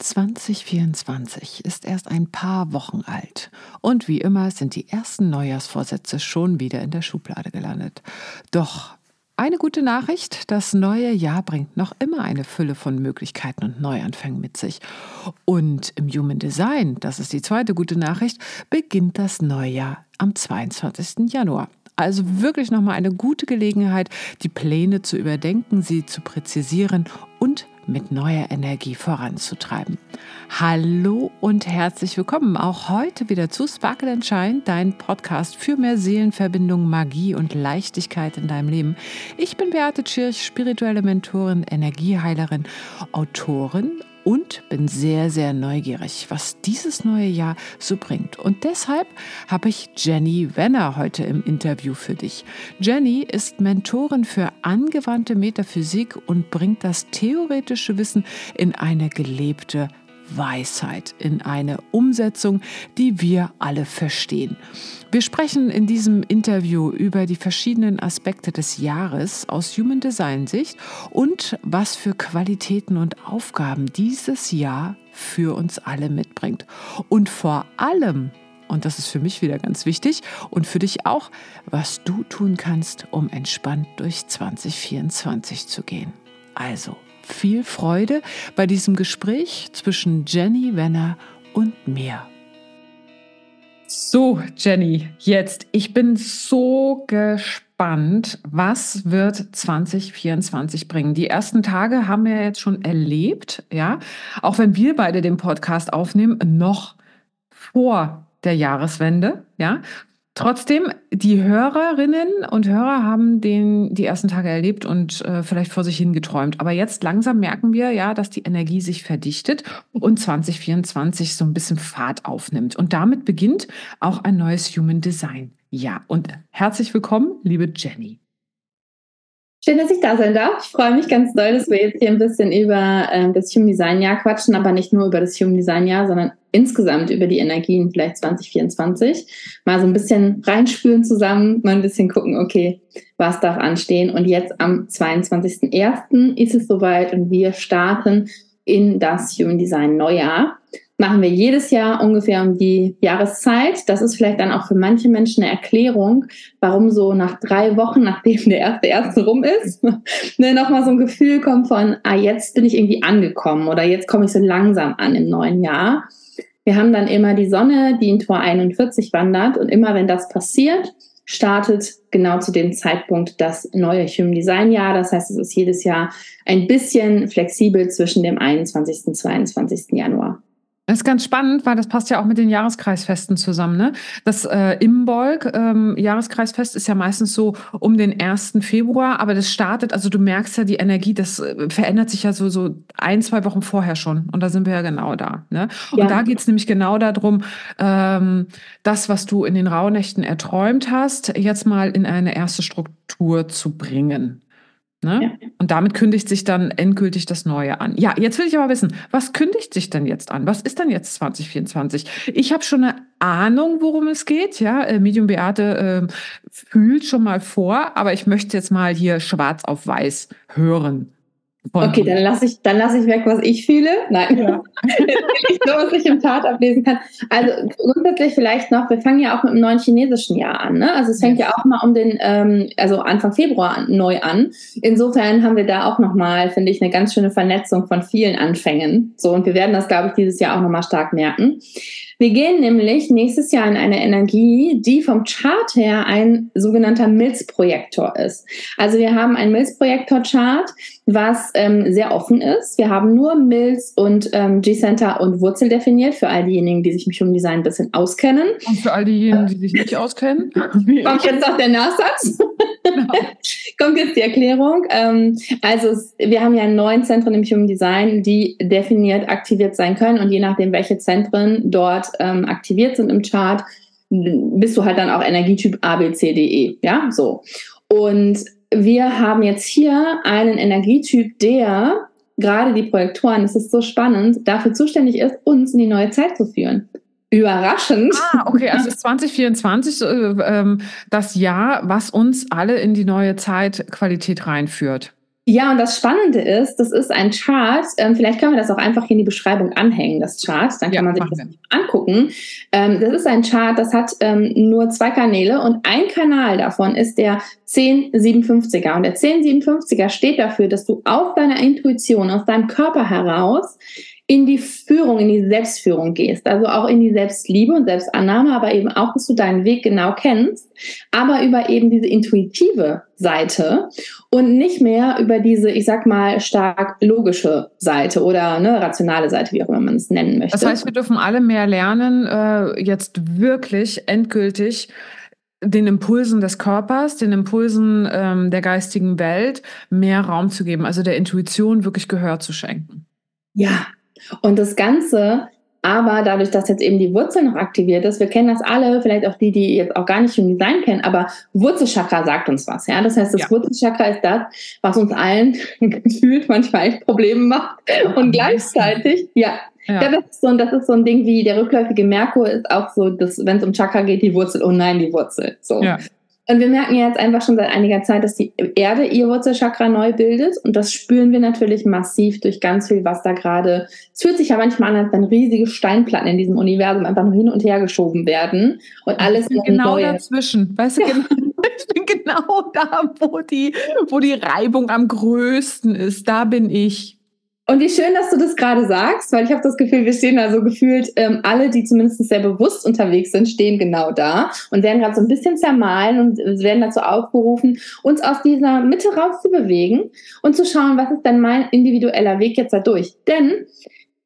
2024 ist erst ein paar Wochen alt und wie immer sind die ersten Neujahrsvorsätze schon wieder in der Schublade gelandet. Doch eine gute Nachricht, das neue Jahr bringt noch immer eine Fülle von Möglichkeiten und Neuanfängen mit sich. Und im Human Design, das ist die zweite gute Nachricht, beginnt das Neujahr am 22. Januar. Also wirklich nochmal eine gute Gelegenheit, die Pläne zu überdenken, sie zu präzisieren und mit neuer Energie voranzutreiben. Hallo und herzlich willkommen auch heute wieder zu Sparkle and Shine, dein Podcast für mehr Seelenverbindung, Magie und Leichtigkeit in deinem Leben. Ich bin Beate Tschirch, spirituelle Mentorin, Energieheilerin, Autorin und bin sehr, sehr neugierig, was dieses neue Jahr so bringt. Und deshalb habe ich Jenny Wenner heute im Interview für dich. Jenny ist Mentorin für angewandte Metaphysik und bringt das theoretische Wissen in eine gelebte Weisheit, in eine Umsetzung, die wir alle verstehen. Wir sprechen in diesem Interview über die verschiedenen Aspekte des Jahres aus Human Design Sicht und was für Qualitäten und Aufgaben dieses Jahr für uns alle mitbringt. Und vor allem, und das ist für mich wieder ganz wichtig und für dich auch, was du tun kannst, um entspannt durch 2024 zu gehen. Also, viel Freude bei diesem Gespräch zwischen Jenny Wenner und mir. So, Jenny, jetzt, ich bin so gespannt, was wird 2024 bringen. Die ersten Tage haben wir jetzt schon erlebt, ja, auch wenn wir beide den Podcast aufnehmen, noch vor der Jahreswende, ja. Trotzdem, die Hörerinnen und Hörer haben den, die ersten Tage erlebt und äh, vielleicht vor sich hingeträumt. Aber jetzt langsam merken wir ja, dass die Energie sich verdichtet und 2024 so ein bisschen Fahrt aufnimmt. Und damit beginnt auch ein neues Human Design. Ja, und herzlich willkommen, liebe Jenny. Schön, dass ich da sein darf. Ich freue mich ganz doll, dass wir jetzt hier ein bisschen über äh, das Human Design Jahr quatschen, aber nicht nur über das Human Design Jahr, sondern insgesamt über die Energien vielleicht 2024. Mal so ein bisschen reinspüren zusammen, mal ein bisschen gucken, okay, was darf anstehen. Und jetzt am 22.01. ist es soweit und wir starten in das Human Design Neujahr machen wir jedes Jahr ungefähr um die Jahreszeit. Das ist vielleicht dann auch für manche Menschen eine Erklärung, warum so nach drei Wochen, nachdem der erste erste rum ist, ne, nochmal so ein Gefühl kommt von, ah, jetzt bin ich irgendwie angekommen oder jetzt komme ich so langsam an im neuen Jahr. Wir haben dann immer die Sonne, die in Tor 41 wandert und immer wenn das passiert, startet genau zu dem Zeitpunkt das neue Human Design Jahr. Das heißt, es ist jedes Jahr ein bisschen flexibel zwischen dem 21. und 22. Januar. Das ist ganz spannend, weil das passt ja auch mit den Jahreskreisfesten zusammen. Ne? Das äh, Imbolg ähm, Jahreskreisfest ist ja meistens so um den 1. Februar, aber das startet, also du merkst ja die Energie, das äh, verändert sich ja so, so ein, zwei Wochen vorher schon. Und da sind wir ja genau da. Ne? Und ja. da geht es nämlich genau darum, ähm, das, was du in den Rauhnächten erträumt hast, jetzt mal in eine erste Struktur zu bringen. Ne? Ja. Und damit kündigt sich dann endgültig das Neue an. Ja, jetzt will ich aber wissen, was kündigt sich denn jetzt an? Was ist denn jetzt 2024? Ich habe schon eine Ahnung, worum es geht. Ja, äh, Medium Beate äh, fühlt schon mal vor, aber ich möchte jetzt mal hier schwarz auf weiß hören. Okay, dann lasse ich, dann lasse ich weg, was ich fühle. Nein, ja. nicht so, was ich im Tat ablesen kann. Also grundsätzlich vielleicht noch, wir fangen ja auch mit dem neuen chinesischen Jahr an. Ne? Also es fängt ja, ja auch mal um den, ähm, also Anfang Februar an, neu an. Insofern haben wir da auch nochmal, finde ich, eine ganz schöne Vernetzung von vielen Anfängen. So, und wir werden das, glaube ich, dieses Jahr auch nochmal stark merken. Wir gehen nämlich nächstes Jahr in eine Energie, die vom Chart her ein sogenannter Milzprojektor ist. Also wir haben einen Milzprojektor-Chart, was ähm, sehr offen ist. Wir haben nur Milz und ähm, G-Center und Wurzel definiert für all diejenigen, die sich mit Human Design ein bisschen auskennen. Und für all diejenigen, die sich nicht auskennen. Kommt jetzt auch der Nachsatz. Genau. Kommt jetzt die Erklärung. Ähm, also wir haben ja neun Zentren im Human Design, die definiert aktiviert sein können und je nachdem, welche Zentren dort ähm, aktiviert sind im Chart, bist du halt dann auch Energietyp A, B, C, D, E. Ja, so. Und wir haben jetzt hier einen Energietyp, der gerade die Projektoren, das ist so spannend, dafür zuständig ist, uns in die neue Zeit zu führen. Überraschend. Ah, okay, also ist 2024 äh, ähm, das Jahr, was uns alle in die neue Zeitqualität reinführt. Ja, und das Spannende ist, das ist ein Chart. Ähm, vielleicht können wir das auch einfach hier in die Beschreibung anhängen, das Chart. Dann kann ja, man sich das wir. angucken. Ähm, das ist ein Chart, das hat ähm, nur zwei Kanäle und ein Kanal davon ist der 1057er. Und der 1057er steht dafür, dass du auf deiner Intuition, aus deinem Körper heraus in die Führung, in die Selbstführung gehst. Also auch in die Selbstliebe und Selbstannahme, aber eben auch, dass du deinen Weg genau kennst, aber über eben diese intuitive Seite und nicht mehr über diese, ich sag mal, stark logische Seite oder ne, rationale Seite, wie auch immer man es nennen möchte. Das heißt, wir dürfen alle mehr lernen, äh, jetzt wirklich endgültig den Impulsen des Körpers, den Impulsen ähm, der geistigen Welt mehr Raum zu geben, also der Intuition wirklich Gehör zu schenken. Ja, und das Ganze aber dadurch, dass jetzt eben die Wurzel noch aktiviert ist, wir kennen das alle, vielleicht auch die, die jetzt auch gar nicht Human Design kennen, aber Wurzelchakra sagt uns was. Ja, das heißt, das ja. Wurzelchakra ist das, was uns allen gefühlt manchmal echt Probleme macht und gleichzeitig, ja, ja. ja, das, ist so, das ist so ein Ding wie der rückläufige Merkur ist auch so, dass wenn es um Chakra geht, die Wurzel, oh nein, die Wurzel. So. Ja. Und wir merken jetzt einfach schon seit einiger Zeit, dass die Erde ihr Wurzelchakra neu bildet. Und das spüren wir natürlich massiv durch ganz viel, was da gerade. Es fühlt sich ja manchmal an, als wenn riesige Steinplatten in diesem Universum einfach nur hin und her geschoben werden. Und alles ich bin genau neue. dazwischen. Weißt du, genau, ich bin genau da, wo die, wo die Reibung am größten ist. Da bin ich. Und wie schön, dass du das gerade sagst, weil ich habe das Gefühl, wir stehen da so gefühlt, ähm, alle, die zumindest sehr bewusst unterwegs sind, stehen genau da und werden gerade so ein bisschen zermahlen und werden dazu aufgerufen, uns aus dieser Mitte rauszubewegen und zu schauen, was ist denn mein individueller Weg jetzt dadurch. Denn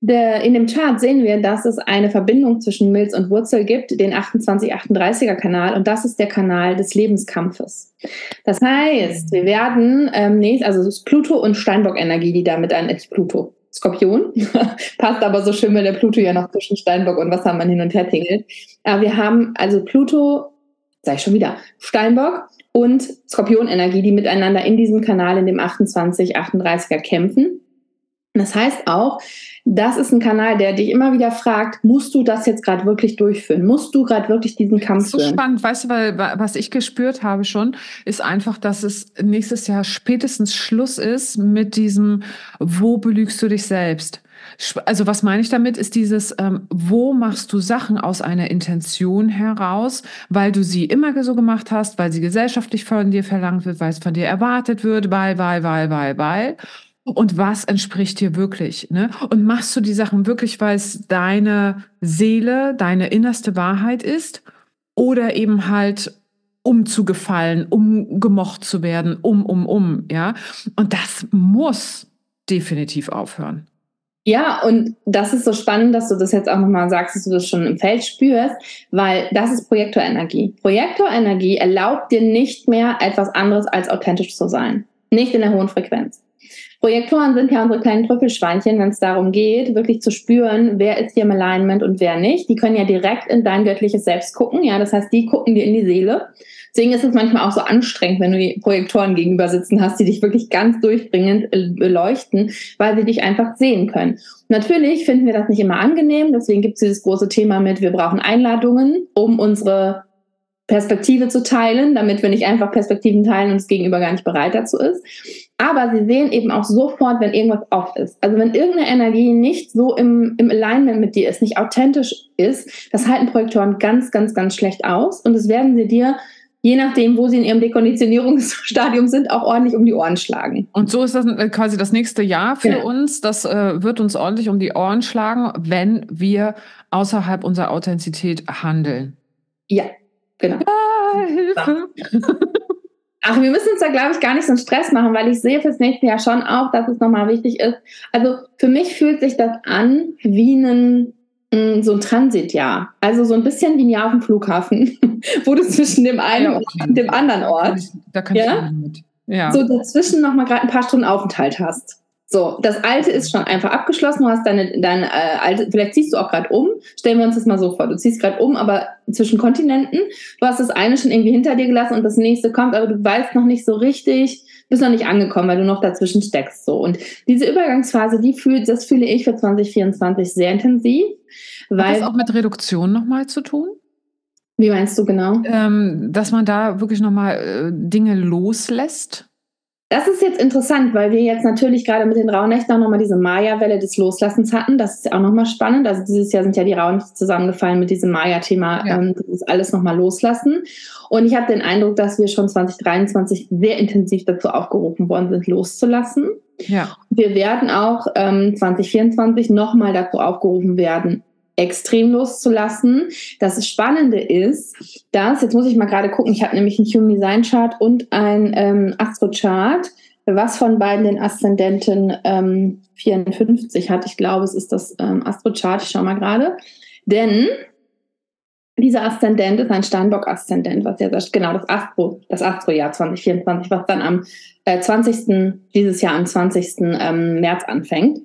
der, in dem Chart sehen wir, dass es eine Verbindung zwischen Milz und Wurzel gibt, den 2838er Kanal, und das ist der Kanal des Lebenskampfes. Das heißt, wir werden ähm, nächst, also es ist Pluto und Steinbock-Energie, die damit ein, nicht Pluto, Skorpion, passt aber so schön, weil der Pluto ja noch zwischen Steinbock und Wassermann hin und her tingelt. Aber wir haben also Pluto, ich schon wieder, Steinbock und Skorpion-Energie, die miteinander in diesem Kanal, in dem 2838er kämpfen. Das heißt auch, das ist ein Kanal, der dich immer wieder fragt, musst du das jetzt gerade wirklich durchführen? Musst du gerade wirklich diesen Kampf führen? Das ist so spannend, weißt du, weil was ich gespürt habe schon, ist einfach, dass es nächstes Jahr spätestens Schluss ist mit diesem, wo belügst du dich selbst? Also was meine ich damit, ist dieses, ähm, wo machst du Sachen aus einer Intention heraus, weil du sie immer so gemacht hast, weil sie gesellschaftlich von dir verlangt wird, weil es von dir erwartet wird, weil, weil, weil, weil, weil und was entspricht dir wirklich. Ne? Und machst du die Sachen wirklich, weil es deine Seele, deine innerste Wahrheit ist oder eben halt um zu gefallen, um gemocht zu werden, um, um, um, ja. Und das muss definitiv aufhören. Ja, und das ist so spannend, dass du das jetzt auch nochmal sagst, dass du das schon im Feld spürst, weil das ist Projektorenergie. Projektorenergie erlaubt dir nicht mehr etwas anderes als authentisch zu sein. Nicht in der hohen Frequenz. Projektoren sind ja unsere kleinen Trüffelschweinchen, wenn es darum geht, wirklich zu spüren, wer ist hier im Alignment und wer nicht. Die können ja direkt in dein göttliches Selbst gucken. Ja, das heißt, die gucken dir in die Seele. Deswegen ist es manchmal auch so anstrengend, wenn du die Projektoren gegenüber sitzen hast, die dich wirklich ganz durchdringend äh, beleuchten, weil sie dich einfach sehen können. Natürlich finden wir das nicht immer angenehm, deswegen gibt es dieses große Thema mit, wir brauchen Einladungen, um unsere Perspektive zu teilen, damit wir nicht einfach Perspektiven teilen und das Gegenüber gar nicht bereit dazu ist. Aber sie sehen eben auch sofort, wenn irgendwas off ist. Also wenn irgendeine Energie nicht so im, im Alignment mit dir ist, nicht authentisch ist, das halten Projektoren ganz, ganz, ganz schlecht aus. Und das werden sie dir, je nachdem, wo sie in ihrem Dekonditionierungsstadium sind, auch ordentlich um die Ohren schlagen. Und so ist das äh, quasi das nächste Jahr für genau. uns. Das äh, wird uns ordentlich um die Ohren schlagen, wenn wir außerhalb unserer Authentizität handeln. Ja, Genau. Ah, Hilfe. Ach, wir müssen uns da, glaube ich, gar nicht so einen Stress machen, weil ich sehe fürs nächste Jahr schon auch, dass es nochmal wichtig ist. Also für mich fühlt sich das an wie ein, mm, so ein Transitjahr. Also so ein bisschen wie ein Jahr auf dem Flughafen, wo du zwischen dem einen ja, okay. und dem anderen Ort. Da kann ich, da kann ich ja? mit. Ja. So dazwischen nochmal gerade ein paar Stunden Aufenthalt hast. So, das alte ist schon einfach abgeschlossen. Du hast deine, deine äh, alte, vielleicht ziehst du auch gerade um. Stellen wir uns das mal so vor. Du ziehst gerade um, aber zwischen Kontinenten. Du hast das eine schon irgendwie hinter dir gelassen und das nächste kommt, aber du weißt noch nicht so richtig, bist noch nicht angekommen, weil du noch dazwischen steckst. So. Und diese Übergangsphase, die fühlt, das fühle ich für 2024 sehr intensiv. Weil, Hat das auch mit Reduktion nochmal zu tun? Wie meinst du genau? Ähm, dass man da wirklich nochmal äh, Dinge loslässt? Das ist jetzt interessant, weil wir jetzt natürlich gerade mit den Rauhnächten auch nochmal diese Maya-Welle des Loslassens hatten. Das ist auch nochmal spannend. Also dieses Jahr sind ja die Rauhnächte zusammengefallen mit diesem Maya-Thema, ja. ähm, dieses alles nochmal loslassen. Und ich habe den Eindruck, dass wir schon 2023 sehr intensiv dazu aufgerufen worden sind, loszulassen. Ja. Wir werden auch ähm, 2024 nochmal dazu aufgerufen werden, extrem loszulassen. Das Spannende ist, dass, jetzt muss ich mal gerade gucken, ich habe nämlich einen Human Design Chart und ein ähm, Astro Chart, was von beiden den Aszendenten ähm, 54 hat. Ich glaube, es ist das ähm, Astro Chart, ich schaue mal gerade. Denn dieser Aszendent ist ein Steinbock-Aszendent, was ja das, genau das Astro, das Astro-Jahr 2024, was dann am äh, 20. dieses Jahr am 20. Ähm, März anfängt.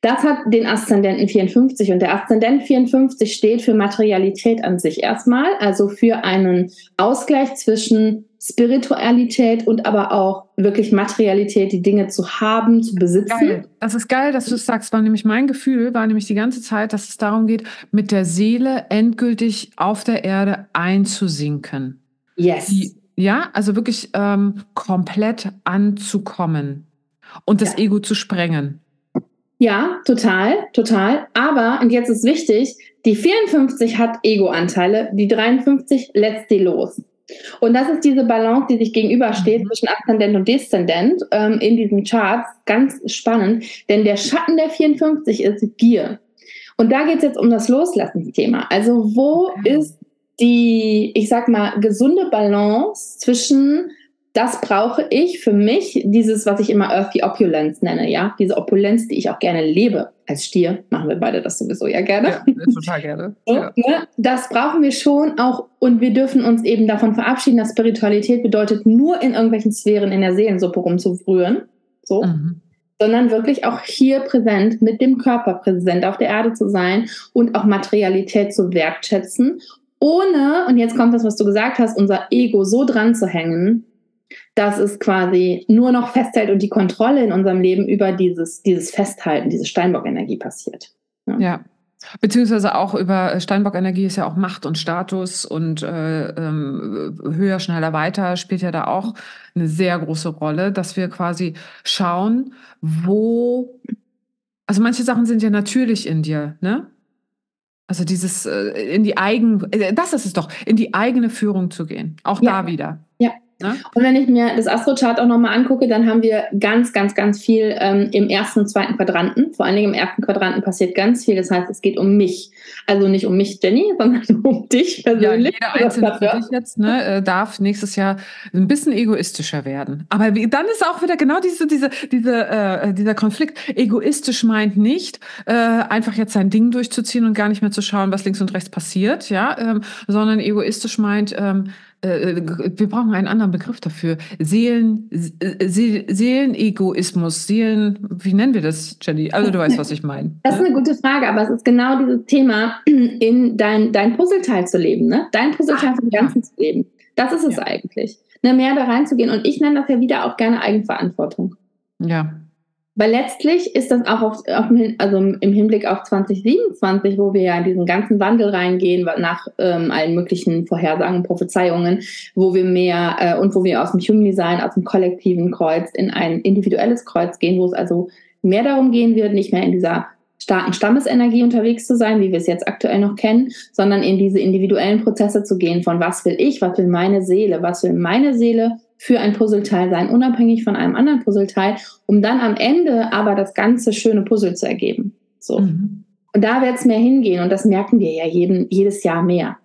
Das hat den Aszendenten 54 und der Aszendent 54 steht für Materialität an sich erstmal, also für einen Ausgleich zwischen Spiritualität und aber auch wirklich Materialität, die Dinge zu haben, zu besitzen. Geil. Das ist geil, dass du es sagst, war nämlich mein Gefühl, war nämlich die ganze Zeit, dass es darum geht, mit der Seele endgültig auf der Erde einzusinken. Yes. Die, ja, also wirklich ähm, komplett anzukommen und das ja. Ego zu sprengen. Ja, total, total. Aber, und jetzt ist wichtig, die 54 hat Ego-Anteile, die 53 lässt sie los. Und das ist diese Balance, die sich gegenübersteht mhm. zwischen Aszendent und Deszendent ähm, in diesen Charts. Ganz spannend, denn der Schatten der 54 ist Gier. Und da geht es jetzt um das Loslassensthema. Also wo okay. ist die, ich sag mal, gesunde Balance zwischen das brauche ich für mich, dieses, was ich immer Earthy Opulence nenne, ja, diese Opulenz, die ich auch gerne lebe. Als Stier machen wir beide das sowieso ja gerne. Ja, total gerne. ja. Ne, das brauchen wir schon auch und wir dürfen uns eben davon verabschieden, dass Spiritualität bedeutet, nur in irgendwelchen Sphären in der Seelensuppe rumzurühren, so, mhm. sondern wirklich auch hier präsent, mit dem Körper präsent auf der Erde zu sein und auch Materialität zu wertschätzen ohne, und jetzt kommt das, was du gesagt hast, unser Ego so dran zu hängen, dass es quasi nur noch festhält und die Kontrolle in unserem Leben über dieses, dieses Festhalten, diese Steinbock-Energie passiert. Ja. ja. Beziehungsweise auch über äh, Steinbock-Energie ist ja auch Macht und Status und äh, ähm, höher, schneller, weiter spielt ja da auch eine sehr große Rolle, dass wir quasi schauen, wo, also manche Sachen sind ja natürlich in dir, ne? Also dieses äh, in die eigen, äh, das ist es doch, in die eigene Führung zu gehen. Auch ja. da wieder. Ja, Ne? Und wenn ich mir das Astrochart auch nochmal angucke, dann haben wir ganz, ganz, ganz viel ähm, im ersten und zweiten Quadranten. Vor allen Dingen im ersten Quadranten passiert ganz viel. Das heißt, es geht um mich. Also nicht um mich, Jenny, sondern um dich persönlich. Ja, jeder Einzelne für dich jetzt ne, äh, darf nächstes Jahr ein bisschen egoistischer werden. Aber dann ist auch wieder genau diese, diese, diese, äh, dieser Konflikt. Egoistisch meint nicht, äh, einfach jetzt sein Ding durchzuziehen und gar nicht mehr zu schauen, was links und rechts passiert, ja, ähm, sondern egoistisch meint, ähm, äh, wir brauchen einen anderen Begriff dafür. Seelen, Se Seelenegoismus, Seelen, wie nennen wir das, Jenny? Also du weißt, was ich meine. Das ist eine gute Frage, aber es ist genau dieses Thema, in dein, dein Puzzleteil zu leben, ne? Dein Puzzleteil vom Ganzen ja. zu leben. Das ist es ja. eigentlich. Ne, mehr da reinzugehen. Und ich nenne das ja wieder auch gerne Eigenverantwortung. Ja, weil letztlich ist das auch auf, auf, also im Hinblick auf 2027, wo wir ja in diesen ganzen Wandel reingehen, nach ähm, allen möglichen Vorhersagen, Prophezeiungen, wo wir mehr äh, und wo wir aus dem Human Design, aus dem kollektiven Kreuz in ein individuelles Kreuz gehen, wo es also mehr darum gehen wird, nicht mehr in dieser starken Stammesenergie unterwegs zu sein, wie wir es jetzt aktuell noch kennen, sondern in diese individuellen Prozesse zu gehen von was will ich, was will meine Seele, was will meine Seele für ein Puzzleteil sein, unabhängig von einem anderen Puzzleteil, um dann am Ende aber das ganze schöne Puzzle zu ergeben. So. Mhm. Und da wird es mehr hingehen und das merken wir ja jeden, jedes Jahr mehr.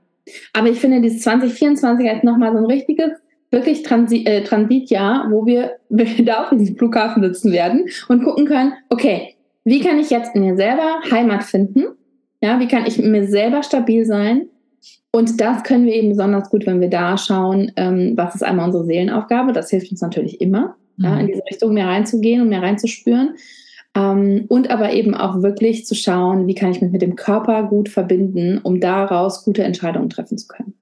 Aber ich finde, dieses 2024 ist nochmal so ein richtiges, wirklich Transi äh, Transitjahr, wo wir, wir da auf diesem Flughafen sitzen werden und gucken können, okay, wie kann ich jetzt in mir selber Heimat finden? Ja, wie kann ich mir selber stabil sein? Und das können wir eben besonders gut, wenn wir da schauen, ähm, was ist einmal unsere Seelenaufgabe. Das hilft uns natürlich immer, mhm. ja, in diese Richtung mehr reinzugehen und mehr reinzuspüren. Ähm, und aber eben auch wirklich zu schauen, wie kann ich mich mit dem Körper gut verbinden, um daraus gute Entscheidungen treffen zu können.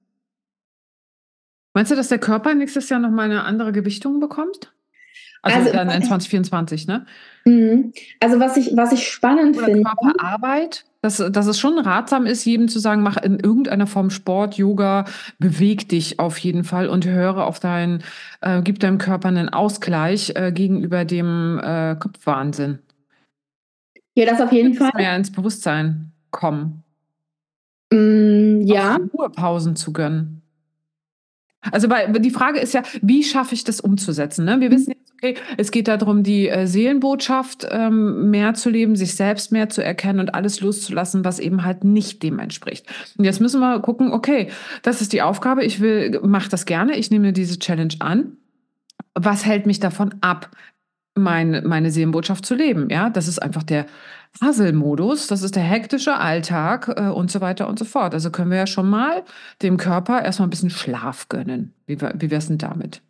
Meinst du, dass der Körper nächstes Jahr nochmal eine andere Gewichtung bekommt? Also, also dann in 2024, ne? Mhm. Also was ich, was ich spannend Oder finde. Körperarbeit? Dass, dass es schon ratsam ist, jedem zu sagen, mach in irgendeiner Form Sport, Yoga, beweg dich auf jeden Fall und höre auf deinen, äh, gib deinem Körper einen Ausgleich äh, gegenüber dem äh, Kopfwahnsinn. Ja, das auf jeden Fall. Mehr ins Bewusstsein kommen. Mm, ja. Auch Ruhepausen zu gönnen. Also weil die Frage ist ja, wie schaffe ich das umzusetzen? Ne? Wir wissen jetzt, okay, es geht darum, die äh, Seelenbotschaft ähm, mehr zu leben, sich selbst mehr zu erkennen und alles loszulassen, was eben halt nicht dem entspricht. Und jetzt müssen wir gucken, okay, das ist die Aufgabe, ich will, mach das gerne, ich nehme diese Challenge an. Was hält mich davon ab, meine, meine Seelenbotschaft zu leben? Ja, das ist einfach der Haselmodus, das ist der hektische Alltag äh, und so weiter und so fort. Also können wir ja schon mal dem Körper erstmal ein bisschen Schlaf gönnen. Wie, wie wäre es denn damit?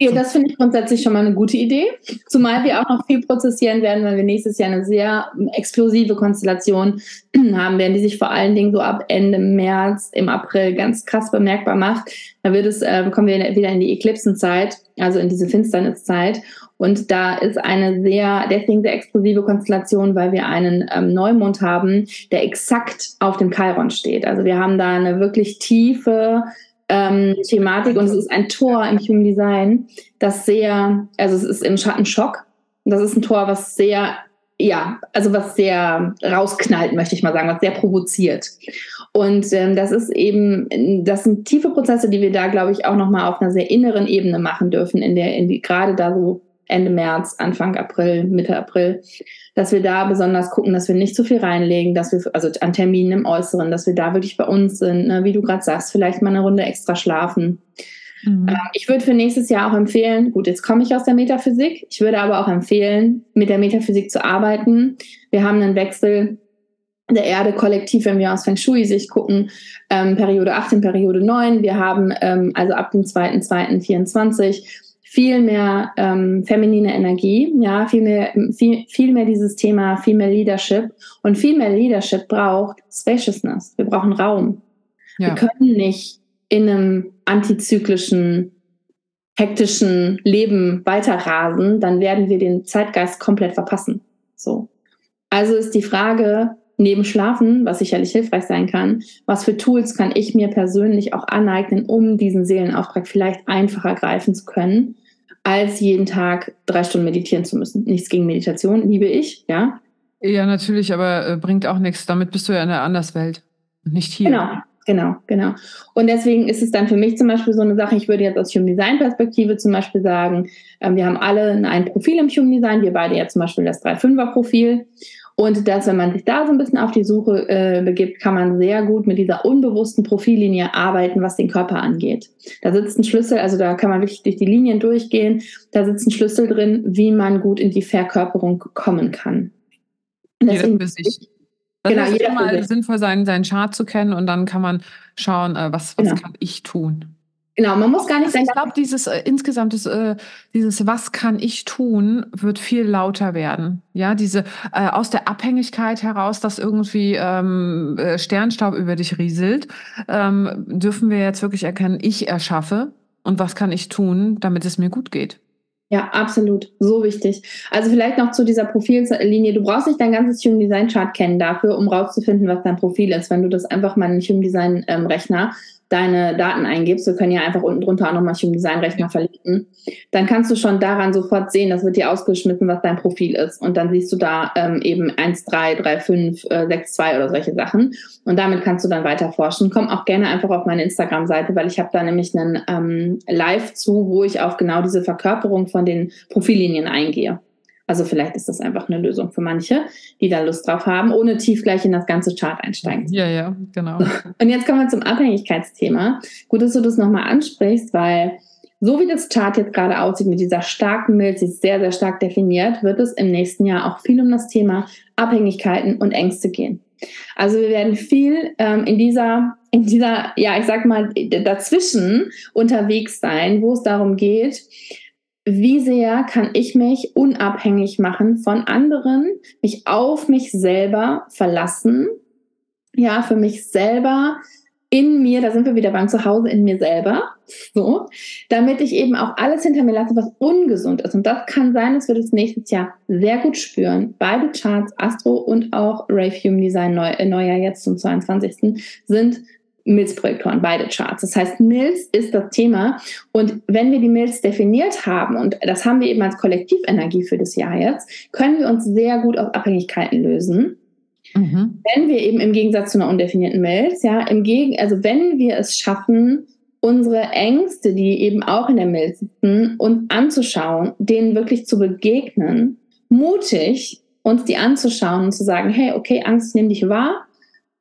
Ja, das finde ich grundsätzlich schon mal eine gute Idee. Zumal wir auch noch viel prozessieren werden, weil wir nächstes Jahr eine sehr explosive Konstellation haben werden, die sich vor allen Dingen so ab Ende März, im April ganz krass bemerkbar macht. Da wird es, äh, kommen wir wieder in die Eklipsenzeit, also in diese Finsterniszeit. Und da ist eine sehr, deswegen sehr explosive Konstellation, weil wir einen ähm, Neumond haben, der exakt auf dem Chiron steht. Also wir haben da eine wirklich tiefe ähm, Thematik und es ist ein Tor im Human Design, das sehr, also es ist im Schattenschock. Das ist ein Tor, was sehr, ja, also was sehr rausknallt, möchte ich mal sagen, was sehr provoziert. Und ähm, das ist eben, das sind tiefe Prozesse, die wir da, glaube ich, auch nochmal auf einer sehr inneren Ebene machen dürfen, in der, in die, gerade da so Ende März, Anfang April, Mitte April, dass wir da besonders gucken, dass wir nicht zu viel reinlegen, dass wir, also an Terminen im Äußeren, dass wir da wirklich bei uns sind, ne? wie du gerade sagst, vielleicht mal eine Runde extra schlafen. Mhm. Ähm, ich würde für nächstes Jahr auch empfehlen, gut, jetzt komme ich aus der Metaphysik, ich würde aber auch empfehlen, mit der Metaphysik zu arbeiten. Wir haben einen Wechsel der Erde kollektiv, wenn wir aus Feng Shui sich gucken, ähm, Periode 18, Periode 9. Wir haben ähm, also ab dem 2.2.24 viel mehr ähm, feminine Energie, ja, viel mehr, viel, viel mehr dieses Thema, viel mehr Leadership. Und viel mehr Leadership braucht Spaciousness. Wir brauchen Raum. Ja. Wir können nicht in einem antizyklischen, hektischen Leben weiterrasen, dann werden wir den Zeitgeist komplett verpassen. So. Also ist die Frage, neben Schlafen, was sicherlich hilfreich sein kann, was für Tools kann ich mir persönlich auch aneignen, um diesen Seelenauftrag vielleicht einfacher greifen zu können, als jeden Tag drei Stunden meditieren zu müssen. Nichts gegen Meditation, liebe ich, ja. Ja, natürlich, aber äh, bringt auch nichts. Damit bist du ja in der Anderswelt und nicht hier. Genau, genau, genau. Und deswegen ist es dann für mich zum Beispiel so eine Sache, ich würde jetzt aus Human Design Perspektive zum Beispiel sagen, äh, wir haben alle ein Profil im Human Design, wir beide ja zum Beispiel das 3-5er Profil. Und dass, wenn man sich da so ein bisschen auf die Suche äh, begibt, kann man sehr gut mit dieser unbewussten Profillinie arbeiten, was den Körper angeht. Da sitzt ein Schlüssel, also da kann man wirklich durch die Linien durchgehen. Da sitzt ein Schlüssel drin, wie man gut in die Verkörperung kommen kann. Deswegen, jeder für sich. Das genau, ist immer sinnvoll, seinen, seinen Chart zu kennen und dann kann man schauen, äh, was, was genau. kann ich tun. Genau, man muss gar nicht sein. Ich glaube, dieses äh, insgesamt das, äh, dieses Was kann ich tun, wird viel lauter werden. Ja, diese äh, aus der Abhängigkeit heraus, dass irgendwie ähm, äh, Sternstaub über dich rieselt, ähm, dürfen wir jetzt wirklich erkennen, ich erschaffe und was kann ich tun, damit es mir gut geht. Ja, absolut. So wichtig. Also vielleicht noch zu dieser Profillinie. Du brauchst nicht dein ganzes Human Design Chart kennen dafür, um rauszufinden, was dein Profil ist. Wenn du das einfach mal in den Human Design ähm, Rechner deine Daten eingibst, wir können ja einfach unten drunter auch nochmal Human Design Rechner verlinken, dann kannst du schon daran sofort sehen, das wird dir ausgeschnitten, was dein Profil ist. Und dann siehst du da ähm, eben 1, 3, 3, 5, äh, 6, 2 oder solche Sachen. Und damit kannst du dann weiter forschen. Komm auch gerne einfach auf meine Instagram-Seite, weil ich habe da nämlich einen ähm, Live zu, wo ich auf genau diese Verkörperung von den Profillinien eingehe. Also vielleicht ist das einfach eine Lösung für manche, die da Lust drauf haben, ohne tief gleich in das ganze Chart einsteigen. Ja, ja, genau. Und jetzt kommen wir zum Abhängigkeitsthema. Gut, dass du das nochmal ansprichst, weil so wie das Chart jetzt gerade aussieht mit dieser starken Milz, sie ist sehr, sehr stark definiert, wird es im nächsten Jahr auch viel um das Thema Abhängigkeiten und Ängste gehen. Also wir werden viel ähm, in dieser, in dieser, ja, ich sag mal, dazwischen unterwegs sein, wo es darum geht, wie sehr kann ich mich unabhängig machen von anderen, mich auf mich selber verlassen, ja, für mich selber in mir, da sind wir wieder beim Zuhause in mir selber, so, damit ich eben auch alles hinter mir lasse, was ungesund ist. Und das kann sein, dass wir das nächstes Jahr sehr gut spüren. Beide Charts, Astro und auch Rave Human Design Neu äh, Neujahr jetzt zum 22. sind Milzprojektoren, beide Charts. Das heißt, Milz ist das Thema. Und wenn wir die Milz definiert haben, und das haben wir eben als Kollektivenergie für das Jahr jetzt, können wir uns sehr gut aus Abhängigkeiten lösen. Mhm. Wenn wir eben im Gegensatz zu einer undefinierten Milz, ja, im Gegen, also wenn wir es schaffen, unsere Ängste, die eben auch in der Milz sitzen, uns anzuschauen, denen wirklich zu begegnen, mutig uns die anzuschauen und zu sagen, hey, okay, Angst, nimm dich wahr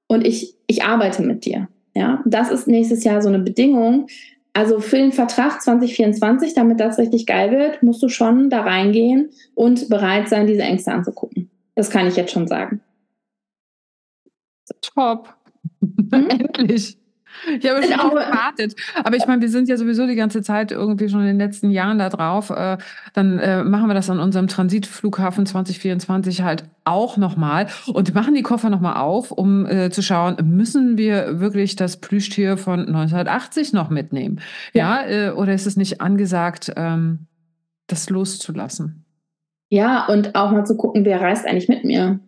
und ich, ich arbeite mit dir. Ja, das ist nächstes Jahr so eine Bedingung. Also für den Vertrag 2024, damit das richtig geil wird, musst du schon da reingehen und bereit sein, diese Ängste anzugucken. Das kann ich jetzt schon sagen. Top. Hm? Endlich. Ich habe schon gewartet. Aber ich meine, wir sind ja sowieso die ganze Zeit irgendwie schon in den letzten Jahren da drauf. Äh, dann äh, machen wir das an unserem Transitflughafen 2024 halt auch nochmal und machen die Koffer nochmal auf, um äh, zu schauen, müssen wir wirklich das Plüschtier von 1980 noch mitnehmen? Ja, ja oder ist es nicht angesagt, ähm, das loszulassen? Ja, und auch mal zu gucken, wer reist eigentlich mit mir.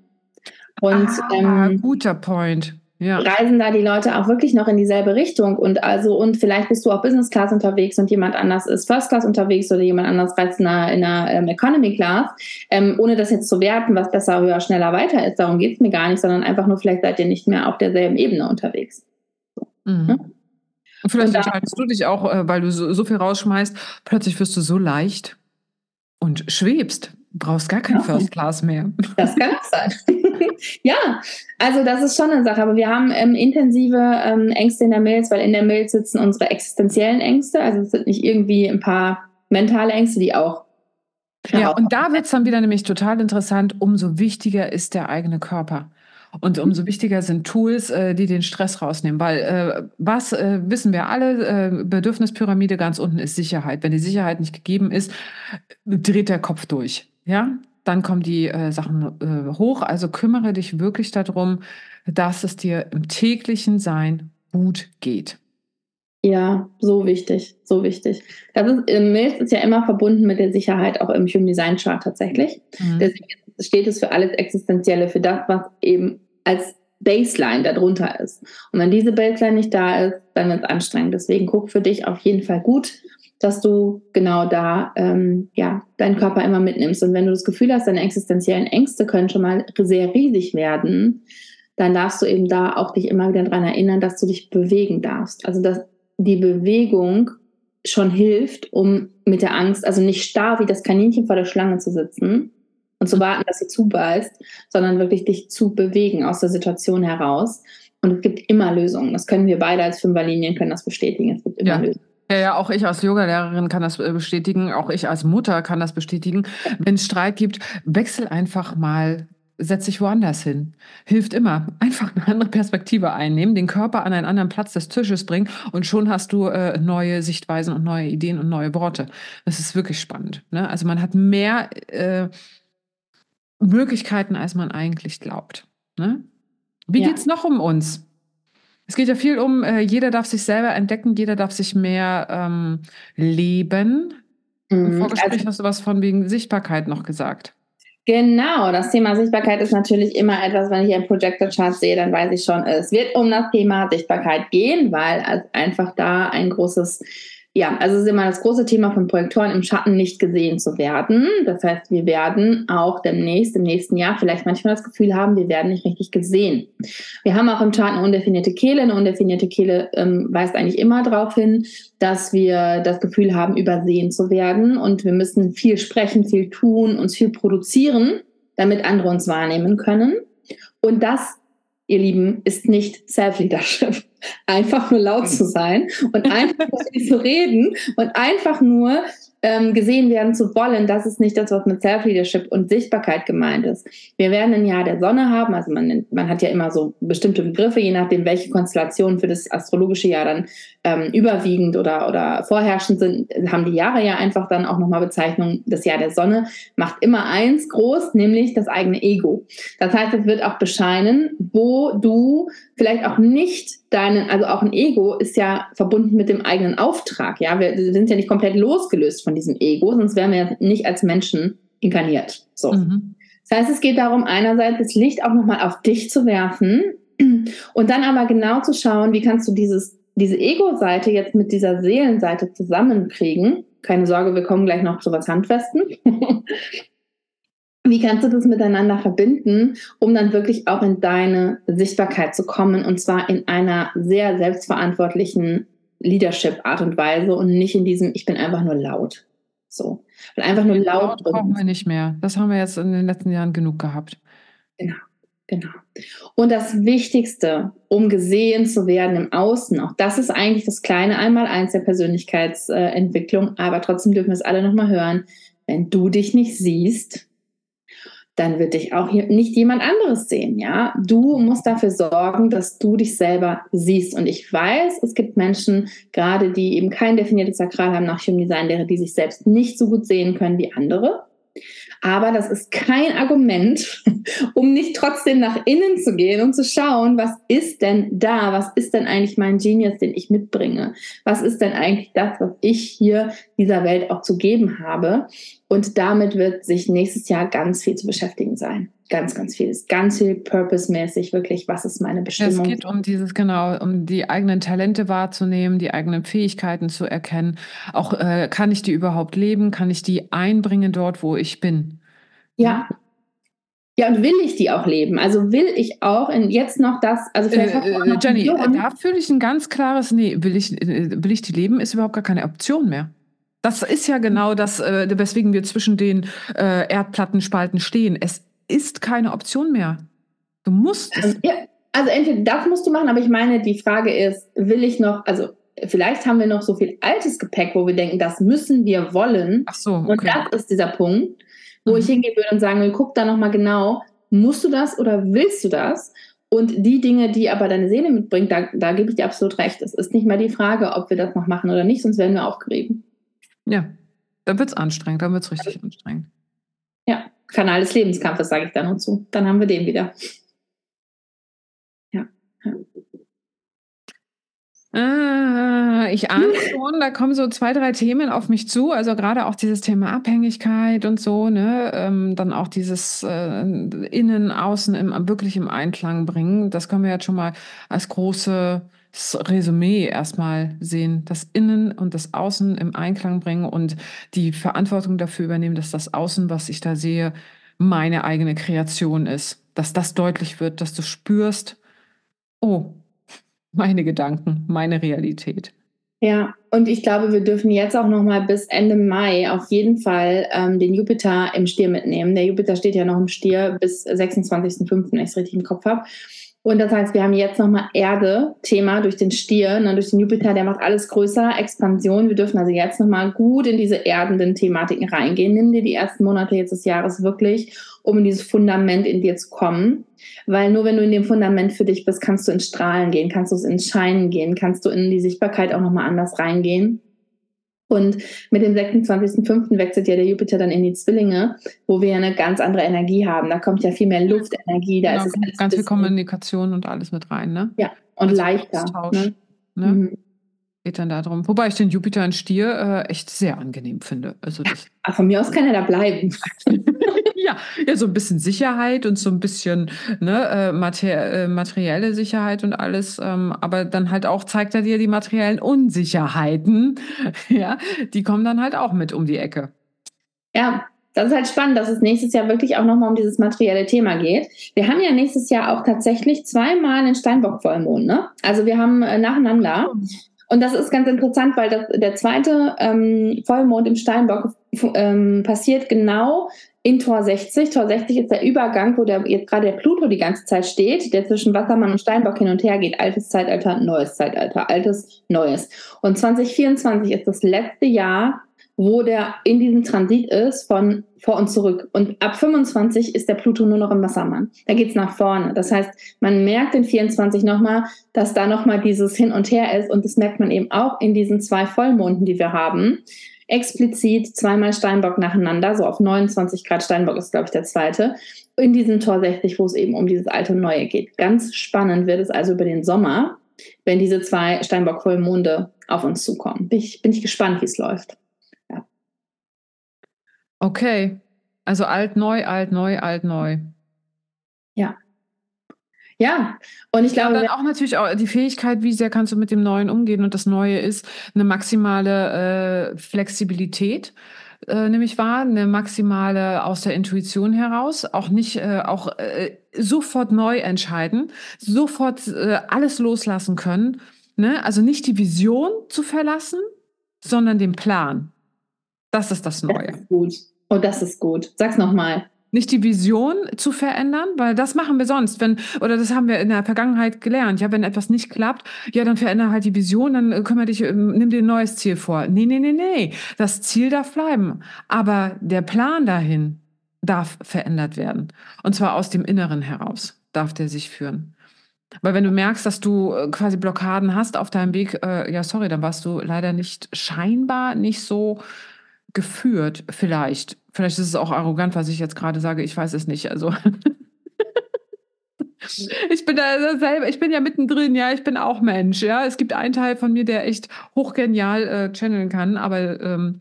Und ah, ähm, guter Point ja. reisen da die Leute auch wirklich noch in dieselbe Richtung und also und vielleicht bist du auch Business Class unterwegs und jemand anders ist First Class unterwegs oder jemand anders reist in einer, in einer ähm, Economy Class, ähm, ohne das jetzt zu werten, was besser, höher, schneller, weiter ist. Darum geht es mir gar nicht, sondern einfach nur vielleicht seid ihr nicht mehr auf derselben Ebene unterwegs. Mhm. Hm? Und vielleicht und entscheidest du dich auch, äh, weil du so, so viel rausschmeißt, plötzlich wirst du so leicht und schwebst brauchst gar kein ja. First Class mehr. Das kann auch sein. ja, also das ist schon eine Sache. Aber wir haben ähm, intensive ähm, Ängste in der Milz, weil in der Milz sitzen unsere existenziellen Ängste. Also es sind nicht irgendwie ein paar mentale Ängste, die auch. Ja, und da wird es dann wieder nämlich total interessant. Umso wichtiger ist der eigene Körper. Und umso wichtiger sind Tools, äh, die den Stress rausnehmen. Weil äh, was äh, wissen wir alle, Bedürfnispyramide ganz unten ist Sicherheit. Wenn die Sicherheit nicht gegeben ist, dreht der Kopf durch ja, dann kommen die äh, Sachen äh, hoch. Also kümmere dich wirklich darum, dass es dir im täglichen Sein gut geht. Ja, so wichtig, so wichtig. Das ist, Milz ist ja immer verbunden mit der Sicherheit, auch im Human Design Chart tatsächlich. Mhm. Deswegen steht es für alles Existenzielle, für das, was eben als Baseline darunter ist. Und wenn diese Baseline nicht da ist, dann wird es anstrengend. Deswegen guck für dich auf jeden Fall gut, dass du genau da ähm, ja, deinen Körper immer mitnimmst. Und wenn du das Gefühl hast, deine existenziellen Ängste können schon mal sehr riesig werden, dann darfst du eben da auch dich immer wieder daran erinnern, dass du dich bewegen darfst. Also dass die Bewegung schon hilft, um mit der Angst, also nicht starr wie das Kaninchen vor der Schlange zu sitzen und zu warten, dass sie zubeißt, sondern wirklich dich zu bewegen aus der Situation heraus. Und es gibt immer Lösungen. Das können wir beide als Fünferlinien können das bestätigen. Es gibt immer ja. Lösungen. Ja, ja, auch ich als Yogalehrerin kann das äh, bestätigen, auch ich als Mutter kann das bestätigen. Wenn es Streit gibt, wechsel einfach mal, setz dich woanders hin. Hilft immer. Einfach eine andere Perspektive einnehmen, den Körper an einen anderen Platz des Tisches bringen und schon hast du äh, neue Sichtweisen und neue Ideen und neue Worte. Das ist wirklich spannend. Ne? Also man hat mehr äh, Möglichkeiten, als man eigentlich glaubt. Ne? Wie ja. geht's noch um uns? Es geht ja viel um, äh, jeder darf sich selber entdecken, jeder darf sich mehr ähm, leben. Mhm. Im Vorgespräch also, hast du was von wegen Sichtbarkeit noch gesagt. Genau, das Thema Sichtbarkeit ist natürlich immer etwas, wenn ich einen Projector Chart sehe, dann weiß ich schon, es wird um das Thema Sichtbarkeit gehen, weil einfach da ein großes ja, also es ist immer das große Thema von Projektoren im Schatten nicht gesehen zu werden. Das heißt, wir werden auch demnächst, im nächsten Jahr vielleicht manchmal das Gefühl haben, wir werden nicht richtig gesehen. Wir haben auch im Chart eine undefinierte Kehle. Eine undefinierte Kehle ähm, weist eigentlich immer darauf hin, dass wir das Gefühl haben, übersehen zu werden. Und wir müssen viel sprechen, viel tun, uns viel produzieren, damit andere uns wahrnehmen können. Und das ihr Lieben, ist nicht Self-Leadership. Einfach nur laut zu sein und einfach zu reden und einfach nur ähm, gesehen werden zu wollen, das ist nicht das, was mit Self-Leadership und Sichtbarkeit gemeint ist. Wir werden ein Jahr der Sonne haben, also man, man hat ja immer so bestimmte Begriffe, je nachdem, welche Konstellationen für das astrologische Jahr dann ähm, überwiegend oder, oder vorherrschend sind, haben die Jahre ja einfach dann auch nochmal Bezeichnung. Das Jahr der Sonne macht immer eins groß, nämlich das eigene Ego. Das heißt, es wird auch bescheinen, wo du vielleicht auch nicht dein deinen, also auch ein Ego ist ja verbunden mit dem eigenen Auftrag. Ja, wir sind ja nicht komplett losgelöst von diesem Ego, sonst wären wir ja nicht als Menschen inkarniert. So. Mhm. Das heißt, es geht darum, einerseits das Licht auch nochmal auf dich zu werfen und dann aber genau zu schauen, wie kannst du dieses, diese Ego-Seite jetzt mit dieser Seelenseite zusammenkriegen. Keine Sorge, wir kommen gleich noch zu was Handfesten. Wie kannst du das miteinander verbinden, um dann wirklich auch in deine Sichtbarkeit zu kommen und zwar in einer sehr selbstverantwortlichen Leadership-Art und Weise und nicht in diesem, ich bin einfach nur laut. So. Weil einfach nur laut. laut brauchen wir nicht mehr. Das haben wir jetzt in den letzten Jahren genug gehabt. Genau. Genau. Und das Wichtigste, um gesehen zu werden im Außen, auch das ist eigentlich das kleine Einmaleins der Persönlichkeitsentwicklung, aber trotzdem dürfen wir es alle nochmal hören. Wenn du dich nicht siehst, dann wird dich auch nicht jemand anderes sehen, ja. Du musst dafür sorgen, dass du dich selber siehst. Und ich weiß, es gibt Menschen, gerade die eben kein definiertes Sakral haben nach Human Design, die sich selbst nicht so gut sehen können wie andere. Aber das ist kein Argument, um nicht trotzdem nach innen zu gehen und zu schauen, was ist denn da? Was ist denn eigentlich mein Genius, den ich mitbringe? Was ist denn eigentlich das, was ich hier dieser Welt auch zu geben habe? Und damit wird sich nächstes Jahr ganz viel zu beschäftigen sein. Ganz, ganz viel. Ganz viel purpose-mäßig, wirklich, was ist meine Bestimmung? Es geht um dieses, genau, um die eigenen Talente wahrzunehmen, die eigenen Fähigkeiten zu erkennen. Auch äh, kann ich die überhaupt leben? Kann ich die einbringen dort, wo ich bin? Ja. Ja, und will ich die auch leben? Also will ich auch in jetzt noch das, also vielleicht äh, äh, Jenny, da fühle ich ein ganz klares, nee, will ich, äh, will ich die leben, ist überhaupt gar keine Option mehr. Das ist ja genau das, äh, weswegen wir zwischen den äh, Erdplattenspalten stehen. Es ist keine Option mehr. Du musst es. Ja, also entweder das musst du machen, aber ich meine, die Frage ist, will ich noch, also vielleicht haben wir noch so viel altes Gepäck, wo wir denken, das müssen wir wollen. Ach so. Okay. Und das ist dieser Punkt, wo mhm. ich hingehen würde und sagen will, guck da nochmal genau, musst du das oder willst du das? Und die Dinge, die aber deine Seele mitbringt, da, da gebe ich dir absolut recht. Es ist nicht mal die Frage, ob wir das noch machen oder nicht, sonst werden wir aufgerieben. Ja, dann wird es anstrengend, dann wird es richtig anstrengend. Ja, Kanal des Lebenskampfes, sage ich dann und zu. Dann haben wir den wieder. Ja. ja. Ah, ich ahne schon, da kommen so zwei, drei Themen auf mich zu. Also gerade auch dieses Thema Abhängigkeit und so, ne? Ähm, dann auch dieses äh, Innen, Außen im, wirklich im Einklang bringen. Das können wir jetzt schon mal als große Resümee erstmal sehen, das Innen und das Außen im Einklang bringen und die Verantwortung dafür übernehmen, dass das Außen, was ich da sehe, meine eigene Kreation ist. Dass das deutlich wird, dass du spürst, oh, meine Gedanken, meine Realität. Ja, und ich glaube, wir dürfen jetzt auch noch mal bis Ende Mai auf jeden Fall ähm, den Jupiter im Stier mitnehmen. Der Jupiter steht ja noch im Stier bis 26.05., wenn ich es richtig im Kopf habe. Und das heißt, wir haben jetzt nochmal Erde, Thema durch den Stier, ne, durch den Jupiter, der macht alles größer, Expansion. Wir dürfen also jetzt nochmal gut in diese erdenden Thematiken reingehen. Nimm dir die ersten Monate jetzt des Jahres wirklich, um in dieses Fundament in dir zu kommen. Weil nur wenn du in dem Fundament für dich bist, kannst du ins Strahlen gehen, kannst du ins Scheinen gehen, kannst du in die Sichtbarkeit auch nochmal anders reingehen. Und mit dem 26.05. wechselt ja der Jupiter dann in die Zwillinge, wo wir eine ganz andere Energie haben. Da kommt ja viel mehr Luftenergie, da genau, ist es ganz viel Kommunikation und alles mit rein, ne? Ja, und also leichter. Ne? Ne? Mhm. Geht dann darum. Wobei ich den Jupiter in Stier äh, echt sehr angenehm finde. Also das ja, von mir aus kann er da bleiben. ja, ja, so ein bisschen Sicherheit und so ein bisschen ne, äh, mater äh, materielle Sicherheit und alles. Ähm, aber dann halt auch zeigt er dir die materiellen Unsicherheiten. ja, die kommen dann halt auch mit um die Ecke. Ja, das ist halt spannend, dass es nächstes Jahr wirklich auch nochmal um dieses materielle Thema geht. Wir haben ja nächstes Jahr auch tatsächlich zweimal einen Steinbock-Vollmond, ne? Also wir haben äh, nacheinander. Und das ist ganz interessant, weil das, der zweite ähm, Vollmond im Steinbock ähm, passiert genau in Tor 60. Tor 60 ist der Übergang, wo der, jetzt gerade der Pluto die ganze Zeit steht, der zwischen Wassermann und Steinbock hin und her geht. Altes Zeitalter, neues Zeitalter, altes, neues. Und 2024 ist das letzte Jahr, wo der in diesem Transit ist von vor und zurück. Und ab 25 ist der Pluto nur noch im Wassermann. Da geht's nach vorne. Das heißt, man merkt in 24 nochmal, dass da nochmal dieses Hin und Her ist. Und das merkt man eben auch in diesen zwei Vollmonden, die wir haben explizit zweimal Steinbock nacheinander, so auf 29 Grad Steinbock ist, glaube ich, der zweite, in diesem Tor 60, wo es eben um dieses alte und neue geht. Ganz spannend wird es also über den Sommer. wenn diese zwei Steinbock-Vollmonde auf uns zukommen. Bin ich, bin ich gespannt, wie es läuft. Okay. Also alt, neu, alt, neu, alt, neu. Ja. Ja, und ich glaube. Ja, dann auch natürlich auch die Fähigkeit, wie sehr kannst du mit dem Neuen umgehen. Und das Neue ist eine maximale äh, Flexibilität äh, nämlich wahr, eine maximale aus der Intuition heraus, auch nicht äh, auch äh, sofort neu entscheiden, sofort äh, alles loslassen können. Ne? Also nicht die Vision zu verlassen, sondern den Plan. Das ist das Neue. Das ist gut. Oh, das ist gut. Sag's nochmal nicht die Vision zu verändern, weil das machen wir sonst, wenn oder das haben wir in der Vergangenheit gelernt. Ja, wenn etwas nicht klappt, ja, dann verändere halt die Vision, dann äh, kümmere dich, ähm, nimm dir ein neues Ziel vor. Nee, nee, nee, nee. Das Ziel darf bleiben, aber der Plan dahin darf verändert werden und zwar aus dem Inneren heraus darf der sich führen. Weil wenn du merkst, dass du äh, quasi Blockaden hast auf deinem Weg, äh, ja, sorry, dann warst du leider nicht scheinbar nicht so geführt, vielleicht. Vielleicht ist es auch arrogant, was ich jetzt gerade sage, ich weiß es nicht. Also ich bin da selber, ich bin ja mittendrin, ja, ich bin auch Mensch, ja. Es gibt einen Teil von mir, der echt hochgenial äh, channeln kann, aber ähm,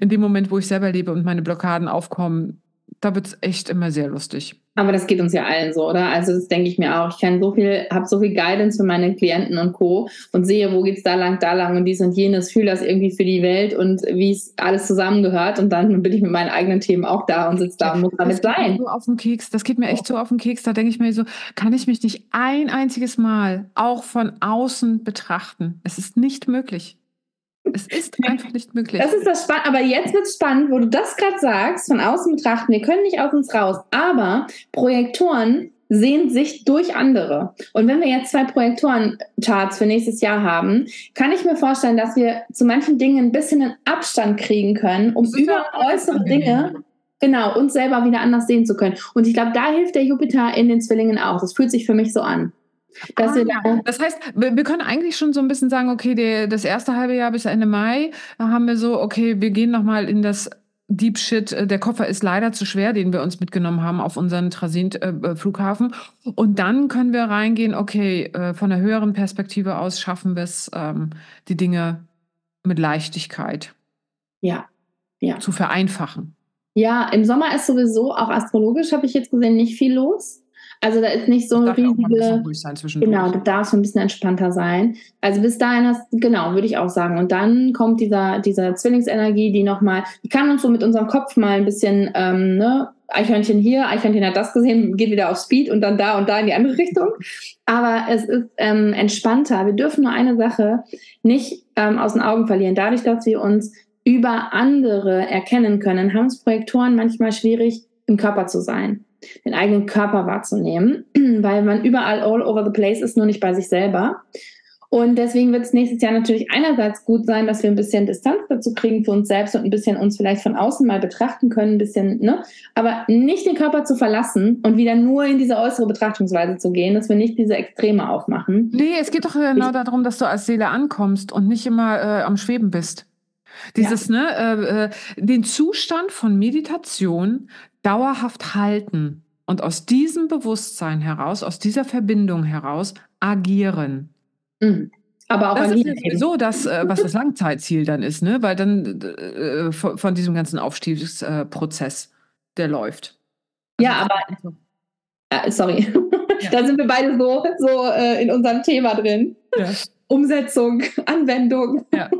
in dem Moment, wo ich selber lebe und meine Blockaden aufkommen, da wird es echt immer sehr lustig. Aber das geht uns ja allen so, oder? Also das denke ich mir auch. Ich kann so viel, habe so viel Guidance für meine Klienten und Co. und sehe, wo geht's da lang, da lang und dies und jenes, fühle das irgendwie für die Welt und wie es alles zusammengehört. Und dann bin ich mit meinen eigenen Themen auch da und sitze da und muss damit sein. So auf den Keks. Das geht mir echt so auf den Keks. Da denke ich mir so, kann ich mich nicht ein einziges Mal auch von außen betrachten? Es ist nicht möglich. Es ist einfach nicht möglich. Das ist das Spannende. Aber jetzt wird es spannend, wo du das gerade sagst, von außen betrachten. Wir können nicht aus uns raus. Aber Projektoren sehen sich durch andere. Und wenn wir jetzt zwei Projektoren-Charts für nächstes Jahr haben, kann ich mir vorstellen, dass wir zu manchen Dingen ein bisschen einen Abstand kriegen können, um über äußere Dinge genau uns selber wieder anders sehen zu können. Und ich glaube, da hilft der Jupiter in den Zwillingen auch. Das fühlt sich für mich so an. Ah, da das heißt, wir, wir, können eigentlich schon so ein bisschen sagen, okay, der, das erste halbe Jahr bis Ende Mai, da haben wir so, okay, wir gehen nochmal in das Deep Shit. Äh, der Koffer ist leider zu schwer, den wir uns mitgenommen haben auf unseren Trasint-Flughafen. Äh, äh Und dann können wir reingehen, okay, von der höheren Perspektive aus schaffen wir es, ähm, die Dinge mit Leichtigkeit ja. Ja. zu vereinfachen. Ja, im Sommer ist sowieso auch astrologisch, habe ich jetzt gesehen, nicht viel los. Also da ist nicht so ein riesige. Ein genau, da darf es ein bisschen entspannter sein. Also bis dahin hast, genau, würde ich auch sagen. Und dann kommt dieser, dieser Zwillingsenergie, die nochmal, die kann uns so mit unserem Kopf mal ein bisschen, ähm, ne, Eichhörnchen hier, Eichhörnchen hat das gesehen, geht wieder auf Speed und dann da und da in die andere Richtung. Aber es ist ähm, entspannter. Wir dürfen nur eine Sache nicht ähm, aus den Augen verlieren. Dadurch, dass wir uns über andere erkennen können, haben es Projektoren manchmal schwierig, im Körper zu sein den eigenen Körper wahrzunehmen, weil man überall all over the place ist, nur nicht bei sich selber. Und deswegen wird es nächstes Jahr natürlich einerseits gut sein, dass wir ein bisschen Distanz dazu kriegen für uns selbst und ein bisschen uns vielleicht von außen mal betrachten können, ein bisschen, ne? Aber nicht den Körper zu verlassen und wieder nur in diese äußere Betrachtungsweise zu gehen, dass wir nicht diese Extreme aufmachen. Nee, es geht doch genau ich, darum, dass du als Seele ankommst und nicht immer äh, am Schweben bist. Dieses, ja. ne, äh, äh, den Zustand von Meditation dauerhaft halten und aus diesem Bewusstsein heraus, aus dieser Verbindung heraus agieren. Mhm. Aber auch das ist so, dass äh, was das Langzeitziel dann ist, ne? Weil dann äh, von, von, diesem ganzen Aufstiegsprozess, äh, der läuft. Also ja, aber äh, sorry, ja. da sind wir beide so, so äh, in unserem Thema drin. Ja. Umsetzung, Anwendung. Ja.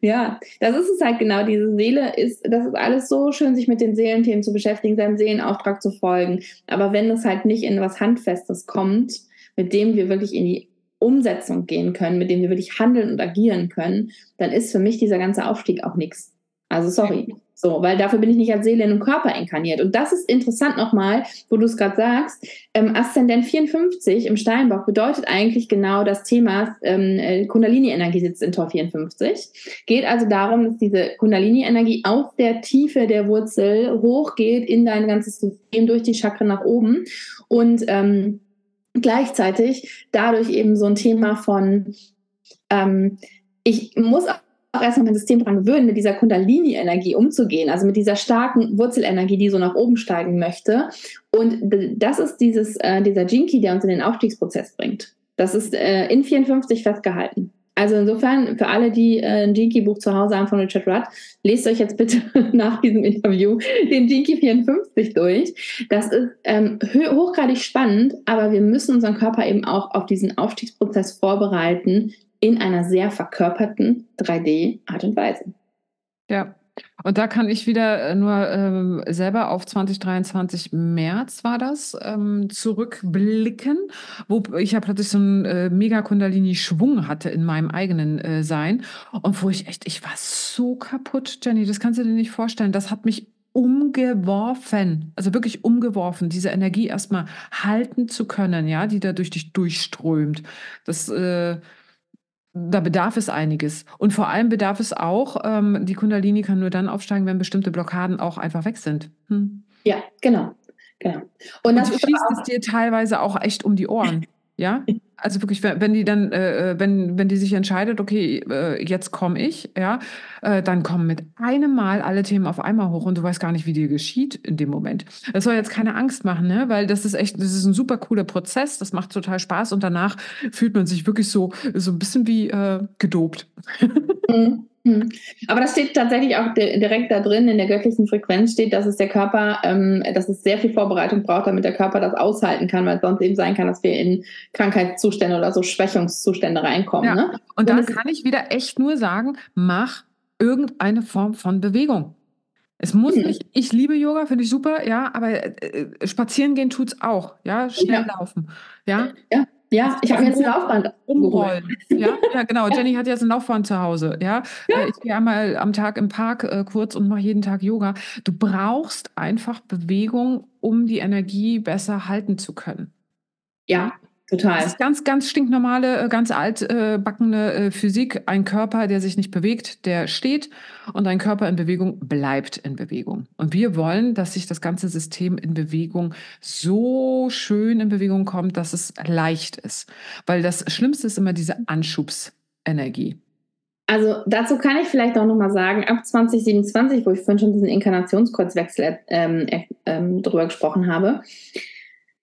Ja, das ist es halt genau. Diese Seele ist, das ist alles so schön, sich mit den Seelenthemen zu beschäftigen, seinem Seelenauftrag zu folgen. Aber wenn es halt nicht in was Handfestes kommt, mit dem wir wirklich in die Umsetzung gehen können, mit dem wir wirklich handeln und agieren können, dann ist für mich dieser ganze Aufstieg auch nichts. Also sorry. So, weil dafür bin ich nicht als Seele in einem Körper inkarniert. Und das ist interessant nochmal, wo du es gerade sagst. Ähm, Aszendent 54 im Steinbock bedeutet eigentlich genau das Thema, ähm, äh, Kundalini-Energie sitzt in Tor 54. Geht also darum, dass diese Kundalini-Energie aus der Tiefe der Wurzel hochgeht in dein ganzes System durch die Chakren nach oben. Und ähm, gleichzeitig dadurch eben so ein Thema von, ähm, ich muss auch erstmal mein System daran gewöhnen, mit dieser Kundalini-Energie umzugehen, also mit dieser starken Wurzelenergie, die so nach oben steigen möchte. Und das ist dieses, äh, dieser Jinki, der uns in den Aufstiegsprozess bringt. Das ist äh, in 54 festgehalten. Also insofern, für alle, die äh, ein Jinky-Buch zu Hause haben von Richard Rudd, lest euch jetzt bitte nach diesem Interview den Jinky 54 durch. Das ist ähm, hochgradig spannend, aber wir müssen unseren Körper eben auch auf diesen Aufstiegsprozess vorbereiten in einer sehr verkörperten 3D-Art und Weise. Ja, und da kann ich wieder äh, nur ähm, selber auf 2023 März war das ähm, zurückblicken, wo ich ja plötzlich so einen äh, mega Kundalini-Schwung hatte in meinem eigenen äh, Sein und wo ich echt, ich war so kaputt, Jenny, das kannst du dir nicht vorstellen. Das hat mich umgeworfen, also wirklich umgeworfen, diese Energie erstmal halten zu können, ja, die da durch dich durchströmt. Das äh, da bedarf es einiges. Und vor allem bedarf es auch, ähm, die Kundalini kann nur dann aufsteigen, wenn bestimmte Blockaden auch einfach weg sind. Hm. Ja, genau. genau. Und, Und das schießt es dir teilweise auch echt um die Ohren. ja? Also wirklich, wenn die dann, äh, äh, wenn, wenn die sich entscheidet, okay, äh, jetzt komme ich, ja, äh, dann kommen mit einem Mal alle Themen auf einmal hoch und du weißt gar nicht, wie dir geschieht in dem Moment. Das soll jetzt keine Angst machen, ne? Weil das ist echt, das ist ein super cooler Prozess, das macht total Spaß und danach fühlt man sich wirklich so, so ein bisschen wie äh, gedopt. Mhm. Hm. Aber das steht tatsächlich auch direkt da drin, in der göttlichen Frequenz steht, dass es der Körper, ähm, dass es sehr viel Vorbereitung braucht, damit der Körper das aushalten kann, weil es sonst eben sein kann, dass wir in Krankheitszustände oder so Schwächungszustände reinkommen. Ja. Ne? Und, da kann ich wieder echt nur sagen, mach irgendeine Form von Bewegung. Es muss mhm. nicht, ich liebe Yoga, finde ich super, ja, aber äh, äh spazieren gehen tut es auch, ja, schnell ja. laufen, ja. Ja, ja, ich habe jetzt ein Laufband umrollen. Ja, ja, genau. Jenny hat jetzt ein Laufband zu Hause. Ja, ja. Äh, ich gehe einmal am Tag im Park äh, kurz und mache jeden Tag Yoga. Du brauchst einfach Bewegung, um die Energie besser halten zu können. Ja, Total. Das ist ganz, ganz stinknormale, äh, ganz altbackene äh, Physik. Ein Körper, der sich nicht bewegt, der steht und ein Körper in Bewegung bleibt in Bewegung. Und wir wollen, dass sich das ganze System in Bewegung so schön in Bewegung kommt, dass es leicht ist. Weil das Schlimmste ist immer diese Anschubsenergie. Also dazu kann ich vielleicht auch nochmal sagen, ab 2027, wo ich vorhin schon diesen Inkarnationskreuzwechsel ähm, ähm, drüber gesprochen habe,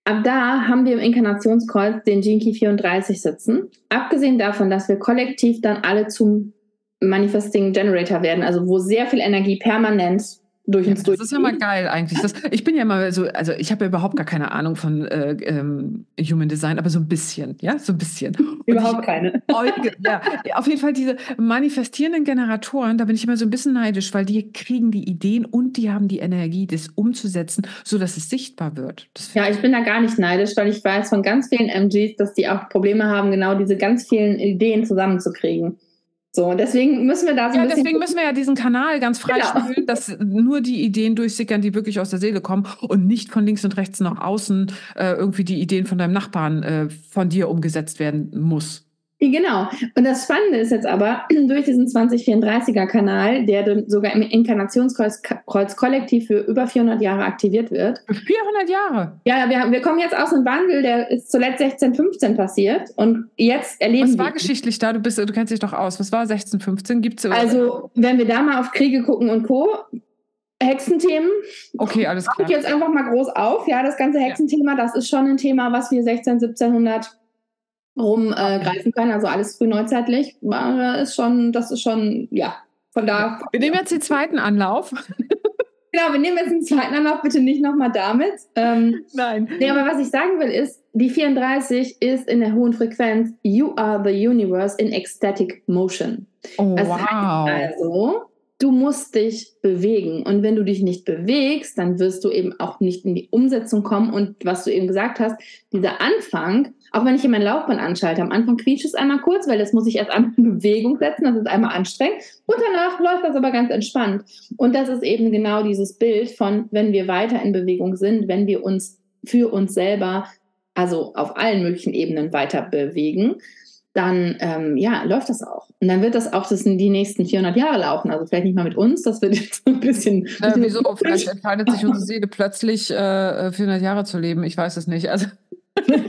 Ab da haben wir im Inkarnationskreuz den Jinky 34 sitzen. Abgesehen davon, dass wir kollektiv dann alle zum Manifesting Generator werden, also wo sehr viel Energie permanent durch ja, durch. Das ist ja mal geil eigentlich. Das, ich bin ja mal so, also ich habe ja überhaupt gar keine Ahnung von äh, ähm, Human Design, aber so ein bisschen, ja, so ein bisschen. überhaupt ich, keine. Ja, auf jeden Fall diese manifestierenden Generatoren, da bin ich immer so ein bisschen neidisch, weil die kriegen die Ideen und die haben die Energie, das umzusetzen, so dass es sichtbar wird. ja, ich bin da gar nicht neidisch, weil ich weiß von ganz vielen MGs, dass die auch Probleme haben, genau diese ganz vielen Ideen zusammenzukriegen. So, deswegen müssen wir da so ja, deswegen müssen wir ja diesen Kanal ganz frei genau. spielen, dass nur die Ideen durchsickern, die wirklich aus der Seele kommen und nicht von links und rechts nach außen äh, irgendwie die Ideen von deinem Nachbarn äh, von dir umgesetzt werden muss. Genau. Und das Spannende ist jetzt aber, durch diesen 2034er-Kanal, der sogar im Inkarnationskreuz kollektiv für über 400 Jahre aktiviert wird. 400 Jahre? Ja, wir, wir kommen jetzt aus einem Wandel, der ist zuletzt 1615 passiert und jetzt erleben wir... Was war geschichtlich da? Du, bist, du kennst dich doch aus. Was war 1615? Gibt's also, wenn wir da mal auf Kriege gucken und Co., Hexenthemen. Okay, alles klar. Ich jetzt einfach mal groß auf. Ja, das ganze Hexenthema, das ist schon ein Thema, was wir 16, 1700 rumgreifen äh, können. Also alles frühneuzeitlich äh, ist schon, das ist schon, ja, von da. Wir nehmen jetzt den zweiten Anlauf. genau, wir nehmen jetzt den zweiten Anlauf, bitte nicht nochmal damit. Ähm, Nein. Nee, aber was ich sagen will ist, die 34 ist in der hohen Frequenz You are the universe in ecstatic motion. Oh, das wow. also, du musst dich bewegen. Und wenn du dich nicht bewegst, dann wirst du eben auch nicht in die Umsetzung kommen. Und was du eben gesagt hast, dieser Anfang, auch wenn ich hier mein Laufband anschalte, am Anfang quietscht es einmal kurz, weil das muss ich erst einmal in Bewegung setzen, das ist einmal anstrengend. Und danach läuft das aber ganz entspannt. Und das ist eben genau dieses Bild von, wenn wir weiter in Bewegung sind, wenn wir uns für uns selber, also auf allen möglichen Ebenen weiter bewegen, dann ähm, ja, läuft das auch. Und dann wird das auch das in die nächsten 400 Jahre laufen. Also vielleicht nicht mal mit uns, das wird jetzt ein bisschen. Äh, wieso? Vielleicht entscheidet sich unsere Seele plötzlich, äh, 400 Jahre zu leben. Ich weiß es nicht. Also.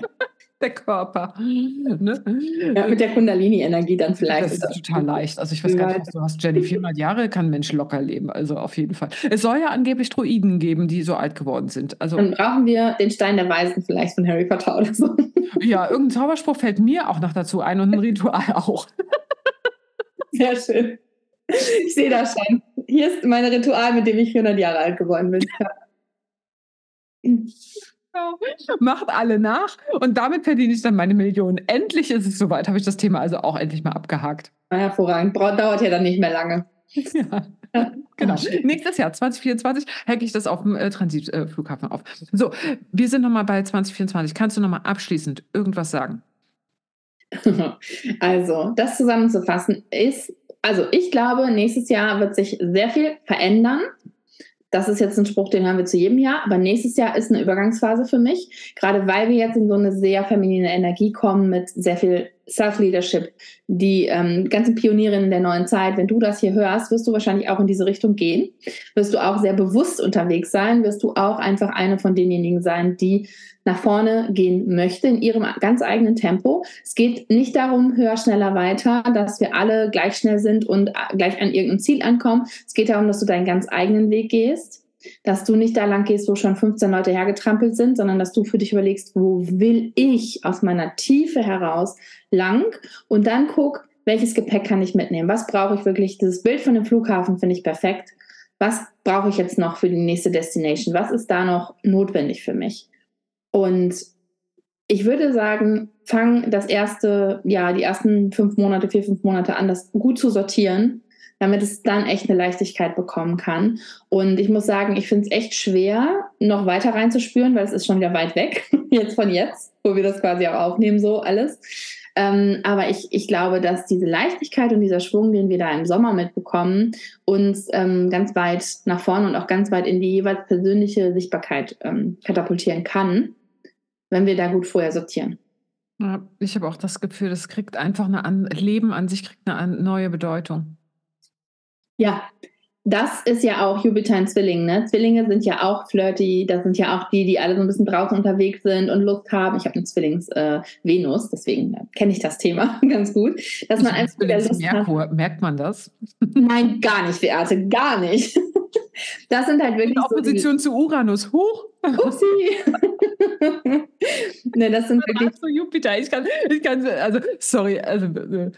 der Körper. Ne? Ja, mit der Kundalini-Energie dann vielleicht. Das ist das total leicht. Also ich weiß gar nicht, was du hast, Jenny. 400 Jahre kann ein Mensch locker leben. Also auf jeden Fall. Es soll ja angeblich Druiden geben, die so alt geworden sind. Also dann brauchen wir den Stein der Weisen vielleicht von Harry Potter oder so. Ja, irgendein Zauberspruch fällt mir auch noch dazu ein und ein Ritual auch. Sehr schön. Ich sehe das schon. Hier ist mein Ritual, mit dem ich 400 Jahre alt geworden bin. Macht alle nach und damit verdiene ich dann meine Millionen. Endlich ist es soweit, habe ich das Thema also auch endlich mal abgehakt. hervorragend. Dauert ja dann nicht mehr lange. Ja. Genau. Nächstes Jahr, 2024, hacke ich das auf dem äh, Transitflughafen äh, auf. So, wir sind nochmal bei 2024. Kannst du nochmal abschließend irgendwas sagen? Also, das zusammenzufassen ist, also ich glaube, nächstes Jahr wird sich sehr viel verändern das ist jetzt ein Spruch, den haben wir zu jedem Jahr, aber nächstes Jahr ist eine Übergangsphase für mich, gerade weil wir jetzt in so eine sehr feminine Energie kommen mit sehr viel Self-Leadership. Die ähm, ganzen Pionierinnen der neuen Zeit, wenn du das hier hörst, wirst du wahrscheinlich auch in diese Richtung gehen. Wirst du auch sehr bewusst unterwegs sein, wirst du auch einfach eine von denjenigen sein, die nach vorne gehen möchte in ihrem ganz eigenen Tempo. Es geht nicht darum, höher, schneller, weiter, dass wir alle gleich schnell sind und gleich an irgendeinem Ziel ankommen. Es geht darum, dass du deinen ganz eigenen Weg gehst, dass du nicht da lang gehst, wo schon 15 Leute hergetrampelt sind, sondern dass du für dich überlegst, wo will ich aus meiner Tiefe heraus lang und dann guck, welches Gepäck kann ich mitnehmen? Was brauche ich wirklich? Dieses Bild von dem Flughafen finde ich perfekt. Was brauche ich jetzt noch für die nächste Destination? Was ist da noch notwendig für mich? Und ich würde sagen, fang das erste, ja, die ersten fünf Monate, vier, fünf Monate an, das gut zu sortieren, damit es dann echt eine Leichtigkeit bekommen kann. Und ich muss sagen, ich finde es echt schwer, noch weiter reinzuspüren, weil es ist schon wieder weit weg, jetzt von jetzt, wo wir das quasi auch aufnehmen, so alles. Ähm, aber ich, ich glaube, dass diese Leichtigkeit und dieser Schwung, den wir da im Sommer mitbekommen, uns ähm, ganz weit nach vorne und auch ganz weit in die jeweils persönliche Sichtbarkeit ähm, katapultieren kann wenn wir da gut vorher sortieren. Ja, ich habe auch das Gefühl, das kriegt einfach eine an Leben an sich kriegt eine neue Bedeutung. Ja, das ist ja auch Jupiter in Zwillingen. Ne? Zwillinge sind ja auch flirty. Das sind ja auch die, die alle so ein bisschen draußen unterwegs sind und Lust haben. Ich habe eine Zwillings-Venus, äh, deswegen äh, kenne ich das Thema ganz gut. Dass man einfach Lust Merkur, hat. merkt man das? Nein, gar nicht, Beate, gar nicht. Das sind halt wirklich. In Opposition so zu Uranus. Huch! Upsi! ne, das sind wirklich. So Jupiter. Ich kann, ich kann, also, sorry, also, äh,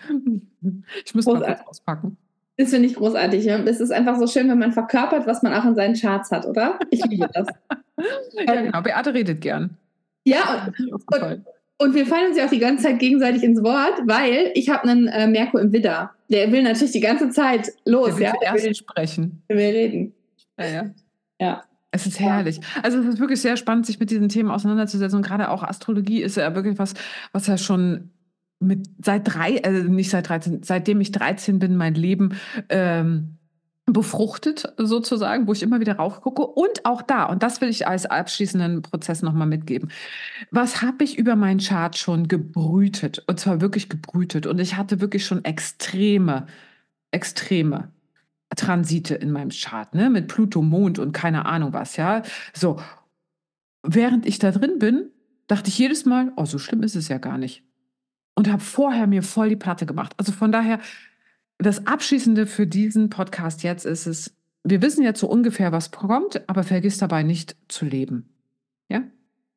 ich muss mal kurz auspacken. Das finde ich großartig. Ja? Es ist einfach so schön, wenn man verkörpert, was man auch in seinen Charts hat, oder? Ich liebe das. ja, genau. Beate redet gern. Ja, und, und, und, wir fallen uns ja auch die ganze Zeit gegenseitig ins Wort, weil ich habe einen äh, Merkur im Widder. Der will natürlich die ganze Zeit los. Der will ja? erst sprechen. Der will reden. Ja, ja. Ja. Es ist herrlich. Also es ist wirklich sehr spannend, sich mit diesen Themen auseinanderzusetzen. Und gerade auch Astrologie ist ja wirklich was, was ja schon mit seit drei, äh, nicht seit 13, seitdem ich 13 bin, mein Leben ähm, befruchtet sozusagen, wo ich immer wieder raufgucke. Und auch da, und das will ich als abschließenden Prozess nochmal mitgeben. Was habe ich über meinen Chart schon gebrütet? Und zwar wirklich gebrütet. Und ich hatte wirklich schon extreme, extreme Transite in meinem Chart, ne? Mit Pluto, Mond und keine Ahnung was, ja. So. Während ich da drin bin, dachte ich jedes Mal, oh, so schlimm ist es ja gar nicht. Und habe vorher mir voll die Platte gemacht. Also von daher, das Abschließende für diesen Podcast jetzt ist es, wir wissen jetzt so ungefähr, was kommt, aber vergiss dabei nicht zu leben. Ja?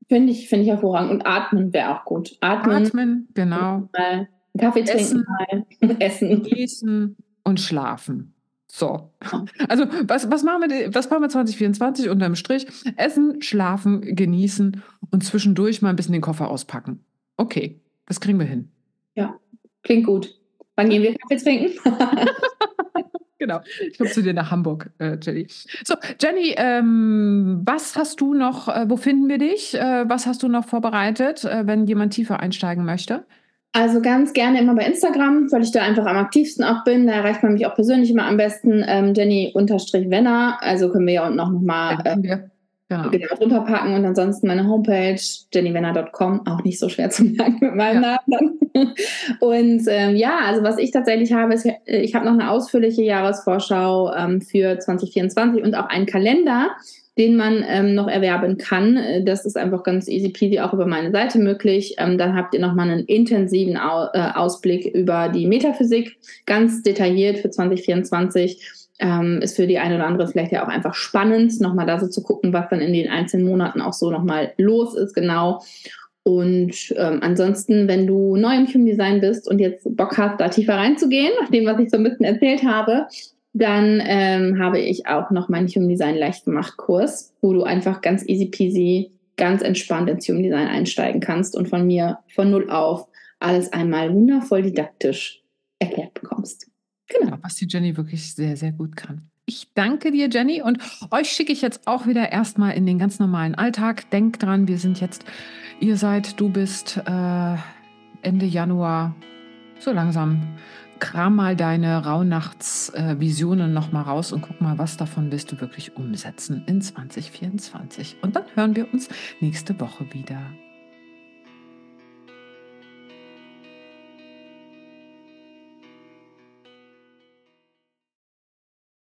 Finde ich, finde ich hervorragend. Und atmen wäre auch gut. Atmen. Atmen, genau. Mal Kaffee trinken, essen, mal. essen. Essen und schlafen. So. Also, was, was, machen wir, was machen wir 2024 unterm Strich? Essen, schlafen, genießen und zwischendurch mal ein bisschen den Koffer auspacken. Okay, das kriegen wir hin. Ja, klingt gut. Wann gehen wir Kaffee trinken? genau. Ich komme zu dir nach Hamburg, äh, Jenny. So, Jenny, ähm, was hast du noch, äh, wo finden wir dich? Äh, was hast du noch vorbereitet, äh, wenn jemand tiefer einsteigen möchte? Also ganz gerne immer bei Instagram, weil ich da einfach am aktivsten auch bin. Da erreicht man mich auch persönlich immer am besten. Ähm, Jenny-Wenner. Also können wir ja unten auch nochmal äh, genau. genau drunter packen. Und ansonsten meine Homepage jennywenner.com. Auch nicht so schwer zu merken mit meinem ja. Namen. Und ähm, ja, also was ich tatsächlich habe, ist, ich habe noch eine ausführliche Jahresvorschau ähm, für 2024 und auch einen Kalender den man ähm, noch erwerben kann. Das ist einfach ganz easy peasy auch über meine Seite möglich. Ähm, dann habt ihr nochmal einen intensiven Au äh, Ausblick über die Metaphysik, ganz detailliert für 2024. Ähm, ist für die eine oder andere vielleicht ja auch einfach spannend, nochmal da so zu gucken, was dann in den einzelnen Monaten auch so nochmal los ist, genau. Und ähm, ansonsten, wenn du neu im Human Design bist und jetzt Bock hast, da tiefer reinzugehen, nach dem, was ich so ein bisschen erzählt habe, dann ähm, habe ich auch noch meinen Human Design leicht gemacht Kurs, wo du einfach ganz easy peasy, ganz entspannt ins Human Design einsteigen kannst und von mir von null auf alles einmal wundervoll didaktisch erklärt bekommst. Genau. Was die Jenny wirklich sehr, sehr gut kann. Ich danke dir, Jenny, und euch schicke ich jetzt auch wieder erstmal in den ganz normalen Alltag. Denkt dran, wir sind jetzt, ihr seid, du bist äh, Ende Januar so langsam kram mal deine Rauhnachtsvisionen äh, nochmal raus und guck mal, was davon willst du wirklich umsetzen in 2024. Und dann hören wir uns nächste Woche wieder.